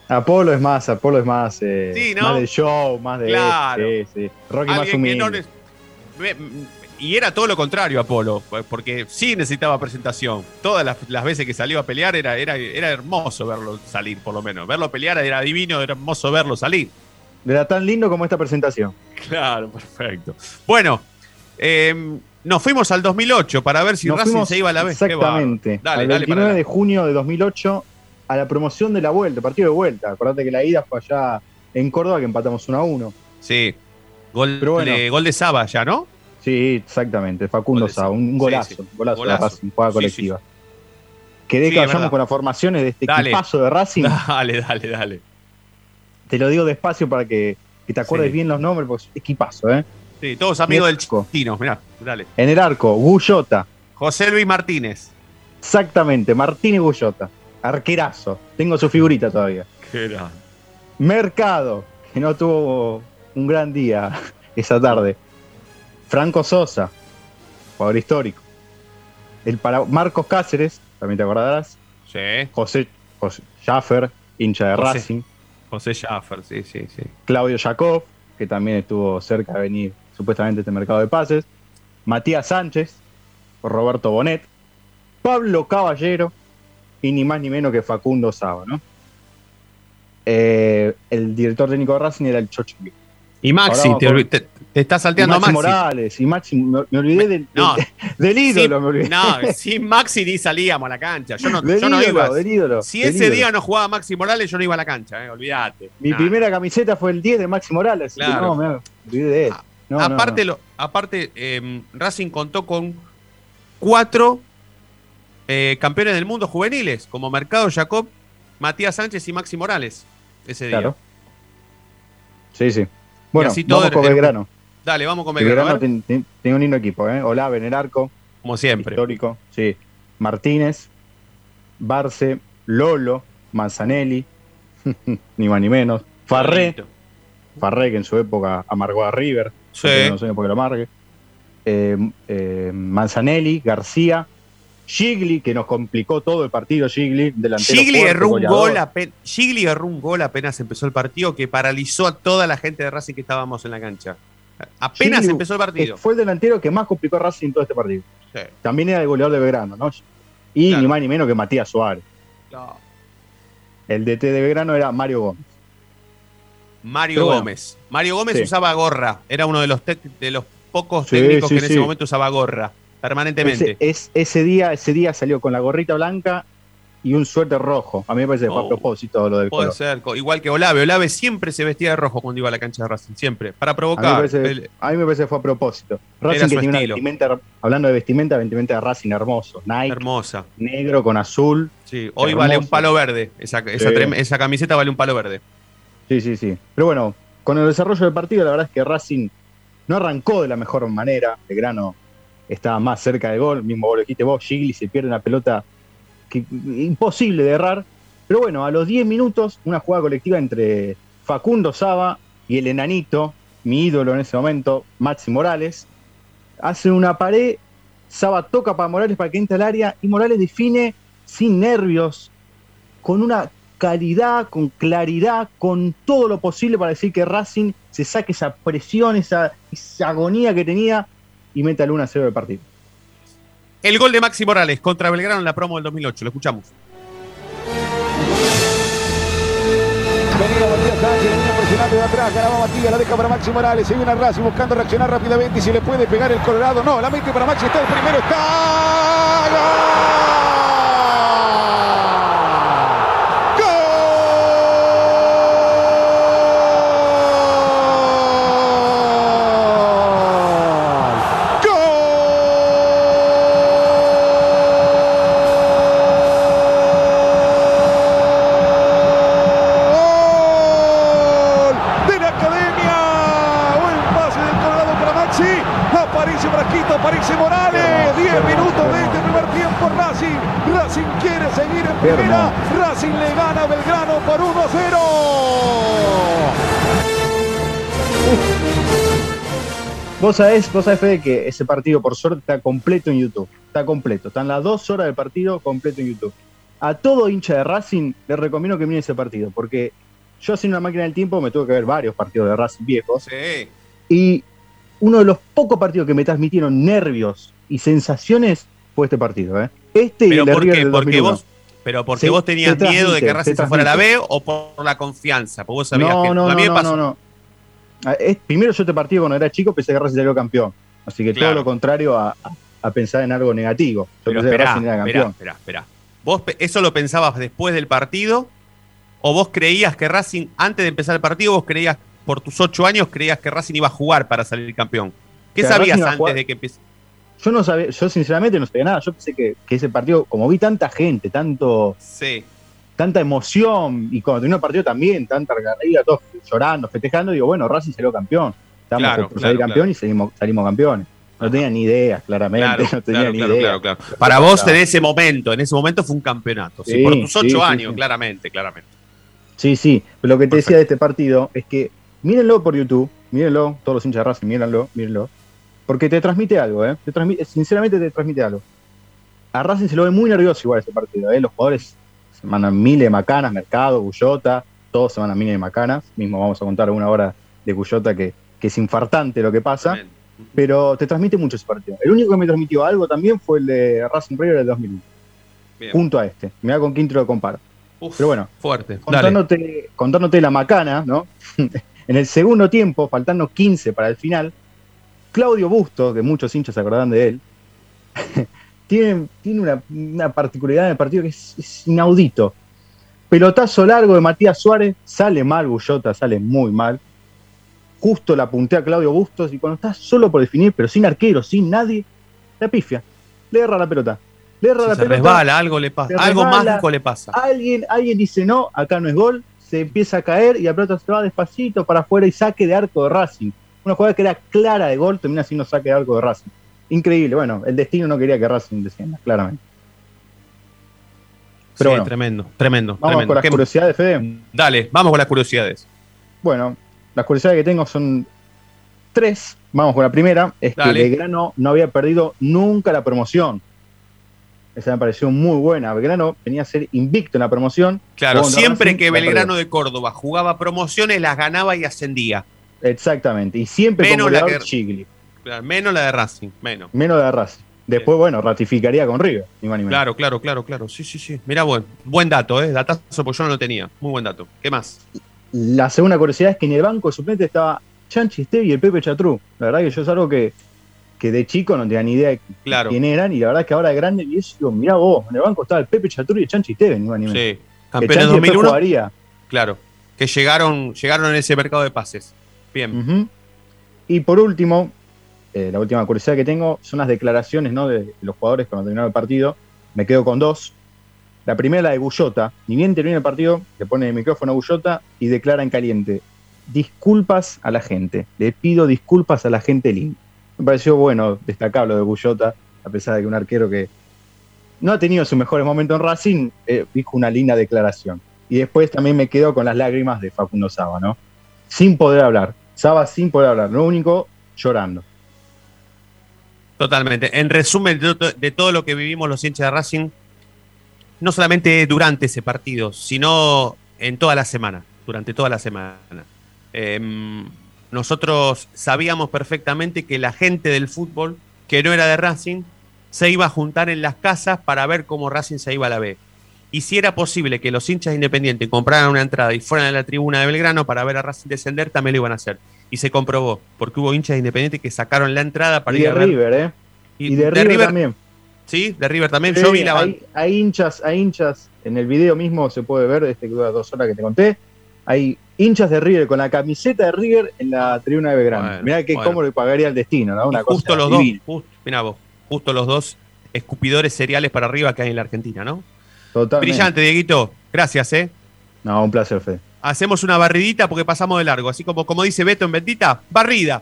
Apolo es más, Apolo es más, eh, Sí, ¿no? más de show, más de Claro. sí, sí. Rocky más no humilde. ne- me- m- y era todo lo contrario Apolo, porque sí necesitaba presentación. Todas las, las veces que salió a pelear era, era, era hermoso verlo salir, por lo menos. Verlo pelear era divino, era hermoso verlo salir. Era tan lindo como esta presentación. Claro, perfecto. Bueno, eh, nos fuimos al 2008 para ver si Nos Racing se iba a la vez. Exactamente. Dale, al dale para 29 de junio de 2008 a la promoción de la vuelta, partido de vuelta. Acordate que la ida fue allá en Córdoba que empatamos 1 a 1. Sí. Gol, Pero bueno. de, gol de Saba ya, ¿no? Sí, exactamente. Facundo Sá, un golazo, sí. golazo, Golazo. de Racing, jugada colectiva. Sí, que es vayamos con las formaciones de este Dale. equipazo de Racing. Dale, dale, dale. Te lo digo despacio para que, que te acuerdes bien los nombres, porque es equipazo, ¿eh? Sí, todos amigos del. Chino, mirá, dale. En el arco, Gullota. José Luis Martínez. Exactamente, Martínez Gullota. Arquerazo. Tengo su figurita todavía. ¿Qué era? Mercado, que no tuvo un gran día esa tarde. Franco Sosa, jugador histórico. El para Marcos Cáceres, también te acordarás. Sí. José, José Schaffer, hincha de José. Racing. José Schaffer, sí, sí, sí. Claudio Jacob, que también estuvo cerca de venir supuestamente este mercado de pases. Matías Sánchez, Roberto Bonet, Pablo Caballero y ni más ni menos que Facundo Saba, ¿no? Eh, el director técnico de Racing era el Chocho. Y Maxi, te, estás Y salteando a Maxi Maxi. Morales, y Maxi, me, me olvidé del, No. del, del ídolo, Sin- me olvidé. No, sin Maxi ni salíamos a la cancha. Yo no, Del yo no ídolo, iba. del ídolo, si del ese ídolo. día no jugaba Maxi Morales, yo no iba a la cancha, eh, olvídate. Mi Nah. primera camiseta fue el 10 de Maxi Morales. Claro. No, me olvidé de él. No, no, aparte, no. Lo, aparte eh, Racing contó con cuatro eh, campeones del mundo juveniles, como Mercado Jacob, Matías Sánchez y Maxi Morales, ese día. Claro. Sí, sí. Bueno, así todo vamos con el- Belgrano. Dale, vamos con Belgrano. Belgrano tiene un lindo equipo, ¿eh? Olave en el arco. Como siempre. Histórico, sí. Martínez, Barce, Lolo, Manzanelli, ni más ni menos. Farré. Farré, que en su época amargó a River. Sí. No sé por qué lo amargue. Eh, eh, Manzanelli, García, Gigli, que nos complicó todo el partido, Gigli, delantero Gigli fuerte, erró, un gol apen- Gigli erró un gol apenas empezó el partido que paralizó a toda la gente de Racing que estábamos en la cancha. Apenas Gigli, empezó el partido. Fue el delantero que más complicó a Racing en todo este partido. Sí. También era el goleador de Belgrano, ¿no? Y Claro. ni más ni menos que Matías Suárez. No. El DT de Belgrano era Mario Gómez. Mario bueno. Gómez. Mario Gómez Sí. usaba gorra. Era uno de los, de los pocos Sí, técnicos sí, que en ese momento usaba gorra. Permanentemente. Ese, es, ese, día, ese día salió con la gorrita blanca y un suéter rojo. A mí me parece que fue a Oh. propósito lo del Puede color. ser, igual que Olave. Olave siempre se vestía de rojo cuando iba a la cancha de Racing, siempre, para A mí, me provocar. parece, El- a mí me parece que fue a propósito. Racing que tiene una vestimenta, hablando de vestimenta, vestimenta de Racing hermoso. Nike, hermosa. negro con azul. Sí, hoy Hermoso. vale un palo verde. Esa, esa, Sí. trem- esa camiseta vale un palo verde. Sí, sí, sí. Pero bueno, con el desarrollo del partido, la verdad es que Racing no arrancó de la mejor manera. Belgrano estaba más cerca del gol, mismo lo dijiste vos, Gigli se pierde una pelota imposible de errar. Pero bueno, a los 10 minutos, una jugada colectiva entre Facundo Saba y el enanito, mi ídolo en ese momento, Maxi Morales, hacen una pared, Saba toca para Morales para que entre al área y Morales define sin nervios, con una calidad, con claridad, con todo lo posible para decir que Racing se saque esa presión, esa, esa agonía que tenía y meta el 1 a 0 del partido. El gol de Maxi Morales contra Belgrano en la promo del 2008. Lo escuchamos. Venía Matías Sánchez, venía presionando de atrás, ganaba Matías, la deja para Maxi Morales, se viene a Racing buscando reaccionar rápidamente y si le puede pegar el Colorado, no, la mete para Maxi, está el primero, está gol Vos sabés, vos sabés, Fede, que ese partido, por suerte, está completo en YouTube. Está completo. Están las dos horas del partido completo en YouTube. A todo hincha de Racing le recomiendo que mire ese partido, porque yo haciendo una máquina del tiempo me tuve que ver varios partidos de Racing viejos. Sí. Y uno de los pocos partidos que me transmitieron nervios y sensaciones fue este partido. ¿eh? Este y Pero el de ¿por qué? Porque 2001. vos, pero porque Se- vos tenías miedo de que Racing se fuera a la B o por la confianza. Porque vos sabías No, que no, a mí me no, pasó. no, no. Ah, es- primero yo este partido cuando era chico pensé que Racing salió campeón. Así que Claro. todo lo contrario a, a- pensar en algo negativo. Yo Pero pensé que Racing era campeón. esperá, esperá. ¿Vos eso lo pensabas después del partido? ¿O vos creías que Racing, antes de empezar el partido, vos creías, por tus ocho años, creías que Racing iba a jugar para salir campeón? ¿Qué Que sabías antes de que empiece? Yo no sabía, yo sinceramente no sabía nada. Yo pensé que, que ese partido, como vi tanta gente, tanto, Sí. Tanta emoción, y cuando terminó el partido también, tanta recarga, todos llorando, festejando, digo, bueno, Racing salió campeón. Estamos Claro, por claro, salir campeón claro. y salimos, salimos campeones. No tenía ni idea, claramente, Claro, no tenía claro, ni claro, idea. claro, claro. Para vos en ese momento, en ese momento fue un campeonato. sí, Sí, por tus ocho sí, años, sí. claramente, claramente. Sí, sí. Pero lo que te decía de este partido es que mírenlo por YouTube, mírenlo, todos los hinchas de Racing, mírenlo, mírenlo. Porque te transmite algo, ¿eh? Te transmite, sinceramente te transmite algo. A Racing se lo ve muy nervioso igual ese partido, ¿eh? Los jugadores se mandan miles de macanas, Mercado, Gullota, todos se mandan miles de macanas. Mismo vamos a contar una hora de Gullota que, que es infartante lo que pasa. Pero te transmite mucho ese partido. El único que me transmitió algo también fue el de Racing River del 2001. Bien. Junto a este. Mirá con quién te lo comparo. Uf, Pero bueno, Fuerte. Dale. contándote, contándote la macana, ¿no? en el segundo tiempo, faltando 15 para el final, Claudio Bustos, que muchos hinchas se acordarán de él, tiene, tiene una, una particularidad en el partido que es, es inaudito. Pelotazo largo de Matías Suárez, sale mal Bullota, sale muy mal. Justo la puntea a Claudio Bustos y cuando está solo por definir, pero sin arquero, sin nadie, la pifia. Le erra la pelota. Le erra Si la se pelota. resbala, algo le pasa. Algo mágico le pasa. Alguien, alguien dice no, acá no es gol, se empieza a caer y la pelota se va despacito para afuera y saque de arco de Racing. Una jugada que era clara de gol, termina siendo saque de arco de Racing. Increíble, bueno, el destino no quería que Racing descienda, claramente. Pero sí, bueno. tremendo, tremendo. Vamos tremendo. con las ¿Qué- curiosidades, Fede. Dale, vamos con las curiosidades. Bueno, las curiosidades que tengo son tres. Vamos con la primera. Es Dale. que Belgrano no había perdido nunca la promoción. Esa me pareció muy buena. Belgrano venía a ser invicto en la promoción. Claro, siempre Racing, que Belgrano de Córdoba jugaba promociones, las ganaba y ascendía. Exactamente. Y siempre Menos la que- Chigli. Claro, Menos la de Racing, menos. Menos de Racing. Después, bueno, ratificaría con River. Ni más ni menos. Claro, claro, claro, claro. Sí, sí, sí. Mira, buen, buen dato, ¿eh? Datazo, porque yo no lo tenía. Muy buen dato. ¿Qué más? La segunda curiosidad es que en el banco de suplente estaba Chanchi Estevi y el Pepe Chatrú. La verdad que yo es algo que, que de chico no tenía ni idea de Claro. quién eran. Y la verdad es que ahora de grande y eso, digo, mirá vos, en el banco estaba el Pepe Chatrú y el Chanchi Estevi, ni más ni menos. Sí. Chanchi después 2001. jugaría. Claro. Que llegaron, llegaron en ese mercado de pases. Bien. Y por último, eh, la última curiosidad que tengo son las declaraciones ¿no? de los jugadores cuando terminaron el partido. Me quedo con dos. La primera, la de Bullota. Ni bien termina el partido, le pone el micrófono a Bullota y declara en caliente: Disculpas a la gente. Le pido disculpas a la gente linda. Me pareció bueno, destacable lo de Bullota, a pesar de que un arquero que no ha tenido sus mejores momentos en Racing, eh, dijo una linda declaración. Y después también me quedo con las lágrimas de Facundo Saba, ¿no? Sin poder hablar. Saba sin poder hablar. Lo único, llorando. Totalmente. En resumen de, to- de todo lo que vivimos los hinchas de Racing, no solamente durante ese partido, sino en toda la semana, durante toda la semana. Em, nosotros sabíamos perfectamente que la gente del fútbol, que no era de Racing, se iba a juntar en las casas para ver cómo Racing se iba a la B. Y si era posible que los hinchas independientes compraran una entrada y fueran a la tribuna de Belgrano para ver a Racing descender, también lo iban a hacer. Y se comprobó, porque hubo hinchas independientes que sacaron la entrada para Y ir de a ver. River, ¿eh? Y, de, River, también. Sí, de River también. Sí, Yo vi la hay, hay hinchas, hay hinchas, en el video mismo se puede ver, este que dura dos horas que te conté, hay hinchas de River con la camiseta de River en la tribuna de Belgrano. Bueno, Mirá que bueno. cómo le pagaría el destino, ¿no? Una justo cosa los dos, just- mirá vos, justo los dos escupidores cereales para arriba que hay en la Argentina, ¿no? Totalmente. Brillante, Dieguito. Gracias, ¿eh? No, un placer, Fede. Hacemos una barridita porque pasamos de largo. Así como, como dice Beto en Bendita, barrida.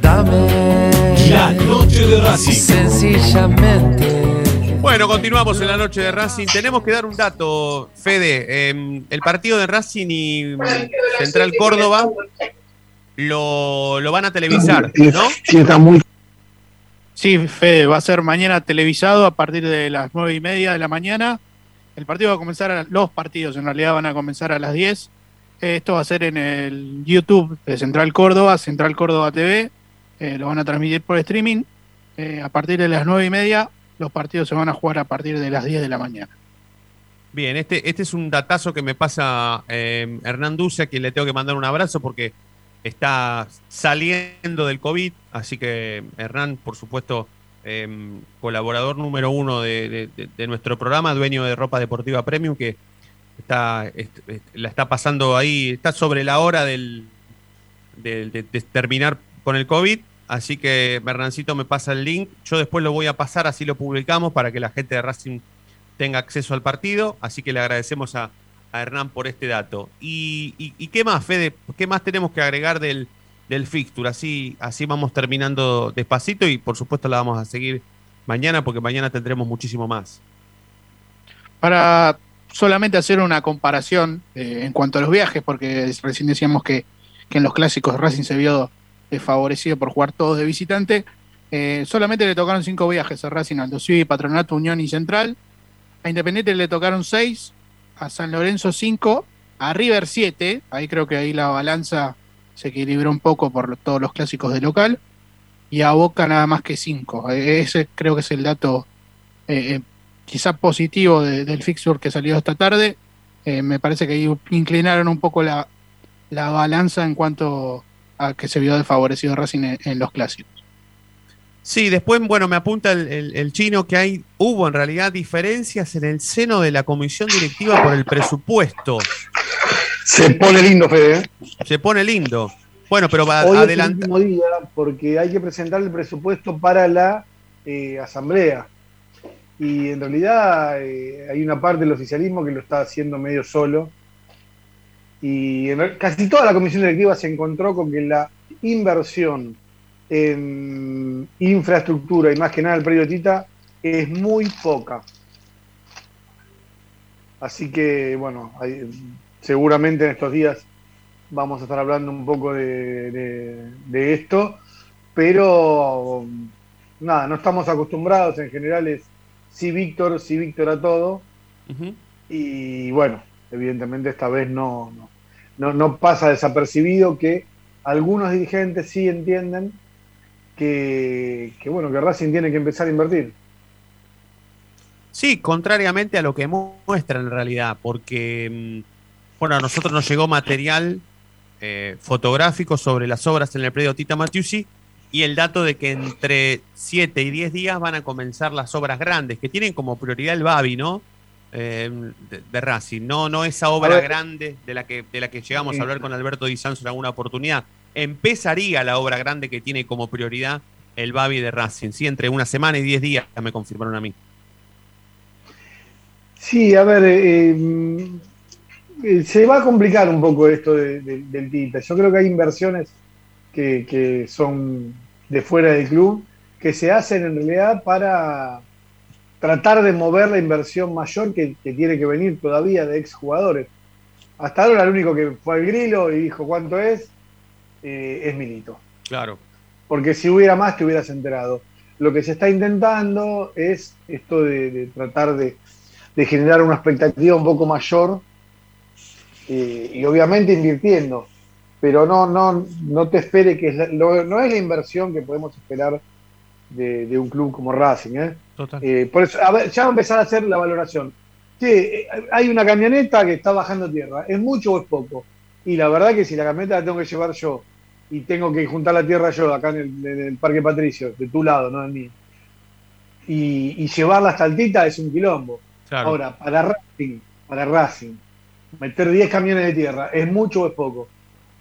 Dame La noche de Racing. sencillamente Bueno, continuamos en la noche de Racing. Tenemos que dar un dato, Fede. Eh, el partido de Racing y mm, Central Córdoba lo, lo van a televisar, ¿no? Sí, Fede, va a ser mañana televisado a partir de las nueve y media de la mañana. El partido va a comenzar, a- los partidos en realidad van a comenzar a las 10. Eh, Esto va a ser en el YouTube de Central Córdoba, Central Córdoba TV. Eh, lo van a transmitir por streaming. Eh, a partir de las nueve y media, los partidos se van a jugar a partir de las 10 de la mañana. Bien, este, este es un datazo que me pasa eh, Hernán Duce, a quien le tengo que mandar un abrazo porque está saliendo del COVID. Así que Hernán, por supuesto, eh, colaborador número uno de, nuestro programa, dueño de ropa deportiva premium, que está, est- est- la está pasando ahí, está sobre la hora del, del- de, de terminar con el COVID. Así que Hernancito me pasa el link. Yo después lo voy a pasar, así lo publicamos para que la gente de Racing tenga acceso al partido. Así que le agradecemos a, Hernán por este dato. Y, y- qué más, Fede? ¿Qué más tenemos que agregar del, del fixture? Así, así vamos terminando despacito y por supuesto la vamos a seguir mañana porque mañana tendremos muchísimo más. Para solamente hacer una comparación eh, en cuanto a los viajes, porque recién decíamos que, que en los clásicos Racing se vio desfavorecido por jugar todos de visitante. eh, solamente le tocaron cinco viajes a Racing, Aldo Civi, Patronato, Unión y Central. A Independiente le tocaron seis, a San Lorenzo cinco, a River siete. Ahí creo que ahí la balanza se equilibró un poco por todos los clásicos de local. Y a Boca nada más que cinco. Eh, Ese creo que es el dato eh, eh, quizá positivo de- del fixture que salió esta tarde. Eh, me parece que inclinaron un poco la, la balanza en cuanto a que se vio desfavorecido Racing en, en los clásicos. Sí, después, bueno, me apunta el, el- el chino que hay, hubo en realidad diferencias en el seno de la comisión directiva por el presupuesto. Se pone lindo, Fede. ¿eh? Se pone lindo. Bueno, pero va Hoy es el adelanta. último día porque hay que presentar el presupuesto para la eh, asamblea. Y en realidad eh, hay una parte del oficialismo que lo está haciendo medio solo. Y casi toda la comisión directiva se encontró con que la inversión en infraestructura y más que nada el predio Tita es muy poca. Así que, bueno, hay- seguramente en estos días vamos a estar hablando un poco de, de- de esto, pero nada, no estamos acostumbrados, en general es sí Víctor, sí Víctor a todo, y bueno, evidentemente esta vez no, no, no, no pasa desapercibido que algunos dirigentes sí entienden que, bueno, que Racing tiene que empezar a invertir. Sí, contrariamente a lo que mu- muestran en realidad, porque mm, bueno, a nosotros nos llegó material eh, fotográfico sobre las obras en el predio Tita Matiusi y el dato de que entre 7 y 10 días van a comenzar las obras grandes, que tienen como prioridad el Babi, ¿no? Eh, de, de Racing, no, no esa obra ver. grande de la que, de la que llegamos Sí. a hablar con Alberto Di Sanzo en alguna oportunidad. Empezaría la obra grande que tiene como prioridad el Babi de Racing, sí, entre una semana y 10 días, me confirmaron a mí. Sí, a ver, eh, eh, se va a complicar un poco esto de- de- del Tita. Yo creo que hay inversiones que, que son de fuera del club que se hacen en realidad para tratar de mover la inversión mayor que, que tiene que venir todavía de exjugadores. Hasta ahora el único que fue al grilo y dijo cuánto es, eh, es Milito. Claro. Porque si hubiera más te hubieras enterado. Lo que se está intentando es esto de, de tratar de, de generar una expectativa un poco mayor eh, y obviamente invirtiendo. Pero no, no, no te espere que es la- lo- no es la inversión que podemos esperar de, de un club como Racing. ¿eh? Eh, por eso, a ver, ya va a empezar a hacer la valoración. Sí, eh, hay una camioneta que está bajando tierra. ¿Es mucho o es poco? Y la verdad que si la camioneta la tengo que llevar yo y tengo que juntar la tierra yo acá en el, en el Parque Patricio, de tu lado, no del mío, y, y llevarla hasta Altita es un quilombo. Claro. Ahora, para Racing, para Racing, meter 10 camiones de tierra, ¿es mucho o es poco?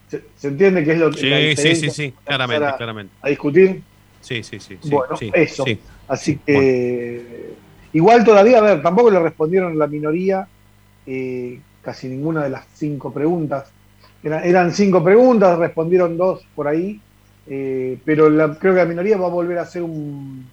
¿Se, se entiende que es lo que Sí, la sí, sí, sí, claramente, a- claramente. a discutir? Sí, sí, sí. sí, bueno, sí, eso. sí. Así que igual todavía, a ver, tampoco le respondieron la minoría eh, casi ninguna de las cinco preguntas. Era- eran cinco preguntas, respondieron dos por ahí, eh, pero la- creo que la minoría va a volver a hacer un,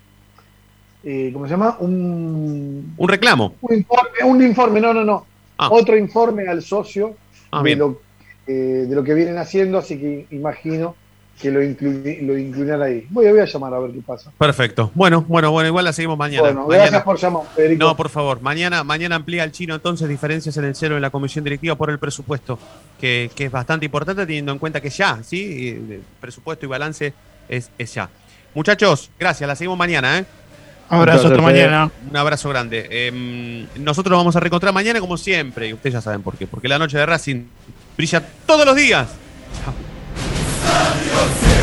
eh, ¿cómo se llama? Un, Un reclamo. un informe, un informe, no, no, no. Ah. Otro informe al socio Ah, de, lo, eh, de lo que vienen haciendo, así que imagino que lo, inclui- lo incluirán ahí. Voy, voy a llamar a ver qué pasa. Perfecto. Bueno, bueno, bueno, igual la seguimos mañana. Bueno, Mañana- gracias por llamar, Federico. No, por favor, mañana, mañana amplía el chino entonces diferencias en el cero en la comisión directiva por el presupuesto, que, que es bastante importante teniendo en cuenta que ya, ¿sí? El presupuesto y balance es, es ya. Muchachos, gracias, la seguimos mañana, ¿eh? Abrazo, hasta mañana. Un abrazo grande. Em, nosotros nos vamos a reencontrar mañana como siempre, y ustedes ya saben por qué, porque la noche de Racing brilla todos los días. Chao. glorioso.